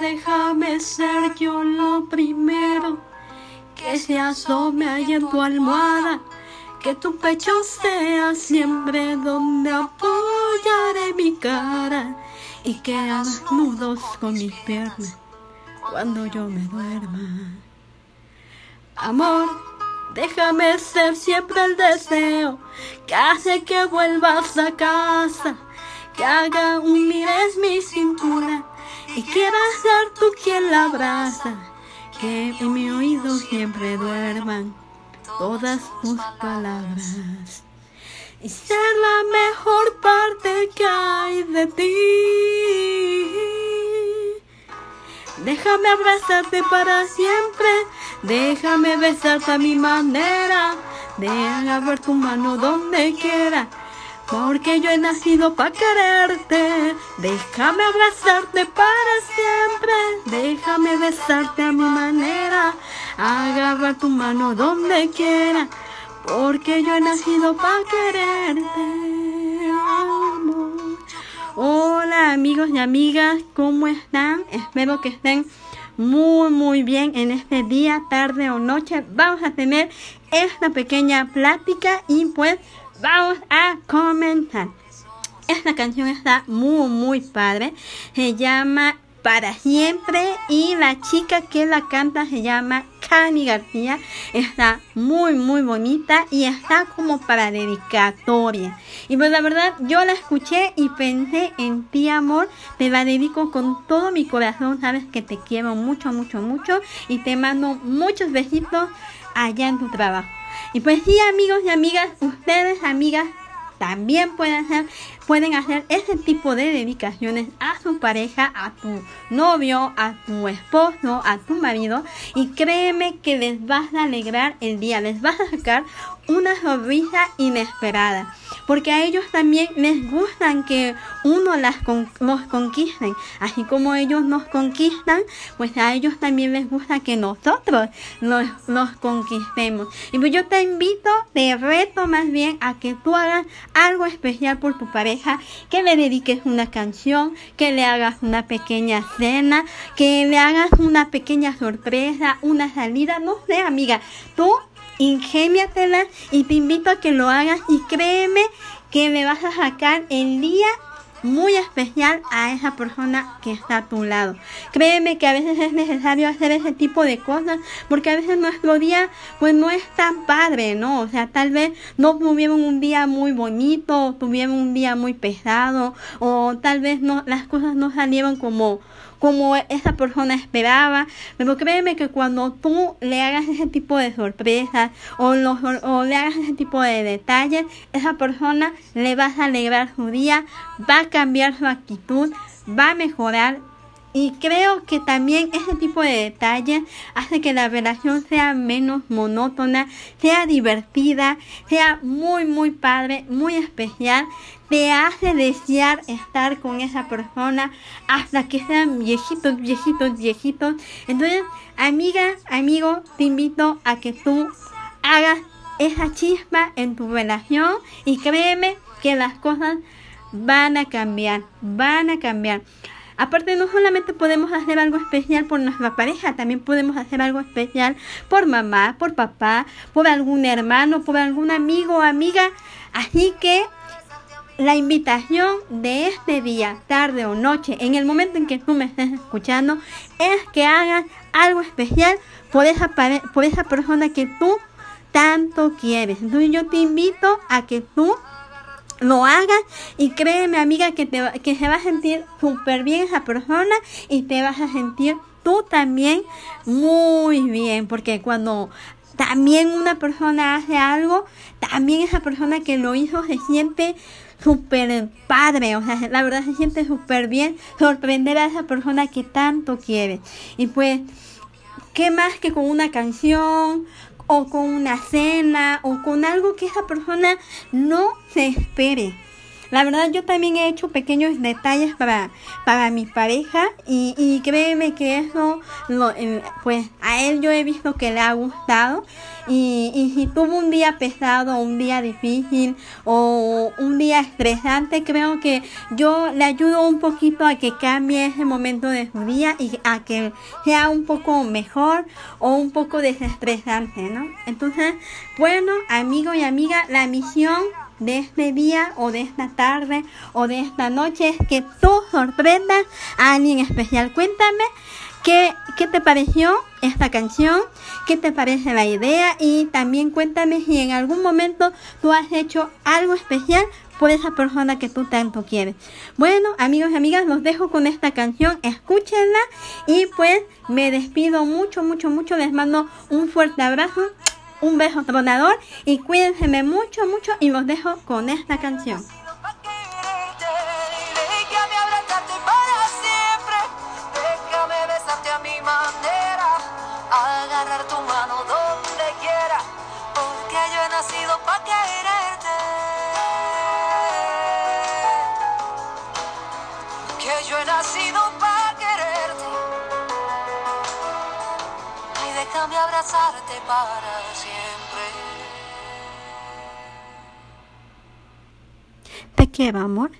déjame ser yo lo primero que se asome ahí en tu almohada. Que tu pecho sea siempre donde apoyaré mi cara y que hagas nudos con mis piernas cuando yo me duerma. Amor, déjame ser siempre el deseo que hace que vuelvas a casa, que haga un mires mi cintura y quieras ser tú quien la abraza, que en mi oído siempre duerman todas tus palabras y ser la mejor parte que hay de ti. Déjame abrazarte para siempre, déjame besarte a mi manera, déjame ver tu mano donde quiera, porque yo he nacido para quererte. Déjame abrazarte para siempre, déjame besarte a mi manera, agarrar tu mano donde quiera, porque yo he nacido para quererte. Amor. Hola amigos y amigas, ¿cómo están? Espero que estén muy muy bien en este día, tarde o noche. Vamos a tener esta pequeña plática y pues vamos a comenzar. Esta canción está muy muy padre. Se llama Para siempre y la chica que la canta se llama Cani García. Está muy muy bonita y está como para dedicatoria. Y pues la verdad yo la escuché y pensé en ti amor. Te la dedico con todo mi corazón. Sabes que te quiero mucho mucho mucho y te mando muchos besitos allá en tu trabajo. Y pues sí amigos y amigas, ustedes amigas también pueden hacer, pueden hacer ese tipo de dedicaciones a su pareja, a tu novio, a tu esposo, a tu marido. Y créeme que les vas a alegrar el día, les vas a sacar una sonrisa inesperada, porque a ellos también les gustan que uno las los conquisten, así como ellos nos conquistan, pues a ellos también les gusta que nosotros los, los conquistemos. Y pues yo te invito, te reto más bien a que tú hagas algo especial por tu pareja, que le dediques una canción, que le hagas una pequeña cena, que le hagas una pequeña sorpresa, una salida, no sé amiga, tú ingéniatela y te invito a que lo hagas y créeme que me vas a sacar el día muy especial a esa persona que está a tu lado. Créeme que a veces es necesario hacer ese tipo de cosas porque a veces nuestro día pues no es tan padre, ¿no? O sea, tal vez no tuvieron un día muy bonito, tuvieron un día muy pesado o tal vez no las cosas no salieron como como esa persona esperaba. Pero créeme que cuando tú le hagas ese tipo de sorpresas o, los, le hagas ese tipo de detalles, esa persona le vas a alegrar su día, va a cambiar su actitud, va a mejorar y creo que también ese tipo de detalles hace que la relación sea menos monótona, sea divertida, sea muy, muy padre, muy especial. Te hace desear estar con esa persona hasta que sean viejitos, viejitos, viejitos. Entonces, amiga, amigo, te invito a que tú hagas esa chispa en tu relación y créeme que las cosas van a cambiar, van a cambiar. Aparte, no solamente podemos hacer algo especial por nuestra pareja, también podemos hacer algo especial por mamá, por papá, por algún hermano, por algún amigo o amiga. Así que la invitación de este día, tarde o noche, en el momento en que tú me estés escuchando, es que hagas algo especial por esa, por esa persona que tú tanto quieres. Entonces yo te invito a que tú lo hagas y créeme amiga que, te, que se va a sentir súper bien esa persona y te vas a sentir tú también muy bien. Porque cuando también una persona hace algo también esa persona que lo hizo se siente súper padre, o sea, la verdad se siente súper bien sorprender a esa persona que tanto quiere. Y pues, ¿qué más que con una canción, o con una cena o con algo que esa persona no se espere. La verdad yo también he hecho pequeños detalles para, para mi pareja y, y créeme que eso, lo, pues a él yo he visto que le ha gustado. Y, y si tuvo un día pesado, un día difícil o un día estresante, creo que yo le ayudo un poquito a que cambie ese momento de su día y a que sea un poco mejor o un poco desestresante, ¿no? Entonces, bueno, amigo y amiga, la misión de este día o de esta tarde o de esta noche es que tú sorprendas a alguien especial. Cuéntame qué, qué te pareció esta canción, qué te parece la idea y también cuéntame si en algún momento tú has hecho algo especial por esa persona que tú tanto quieres. Bueno, amigos y amigas, los dejo con esta canción, escúchenla y pues me despido mucho, mucho, mucho, les mando un fuerte abrazo un beso tronador y cuídense mucho, mucho y los dejo con esta canción. agarrar tu mano donde quiera, porque yo he nacido para quererte. Déjame abrazarte para Te quiero, amor.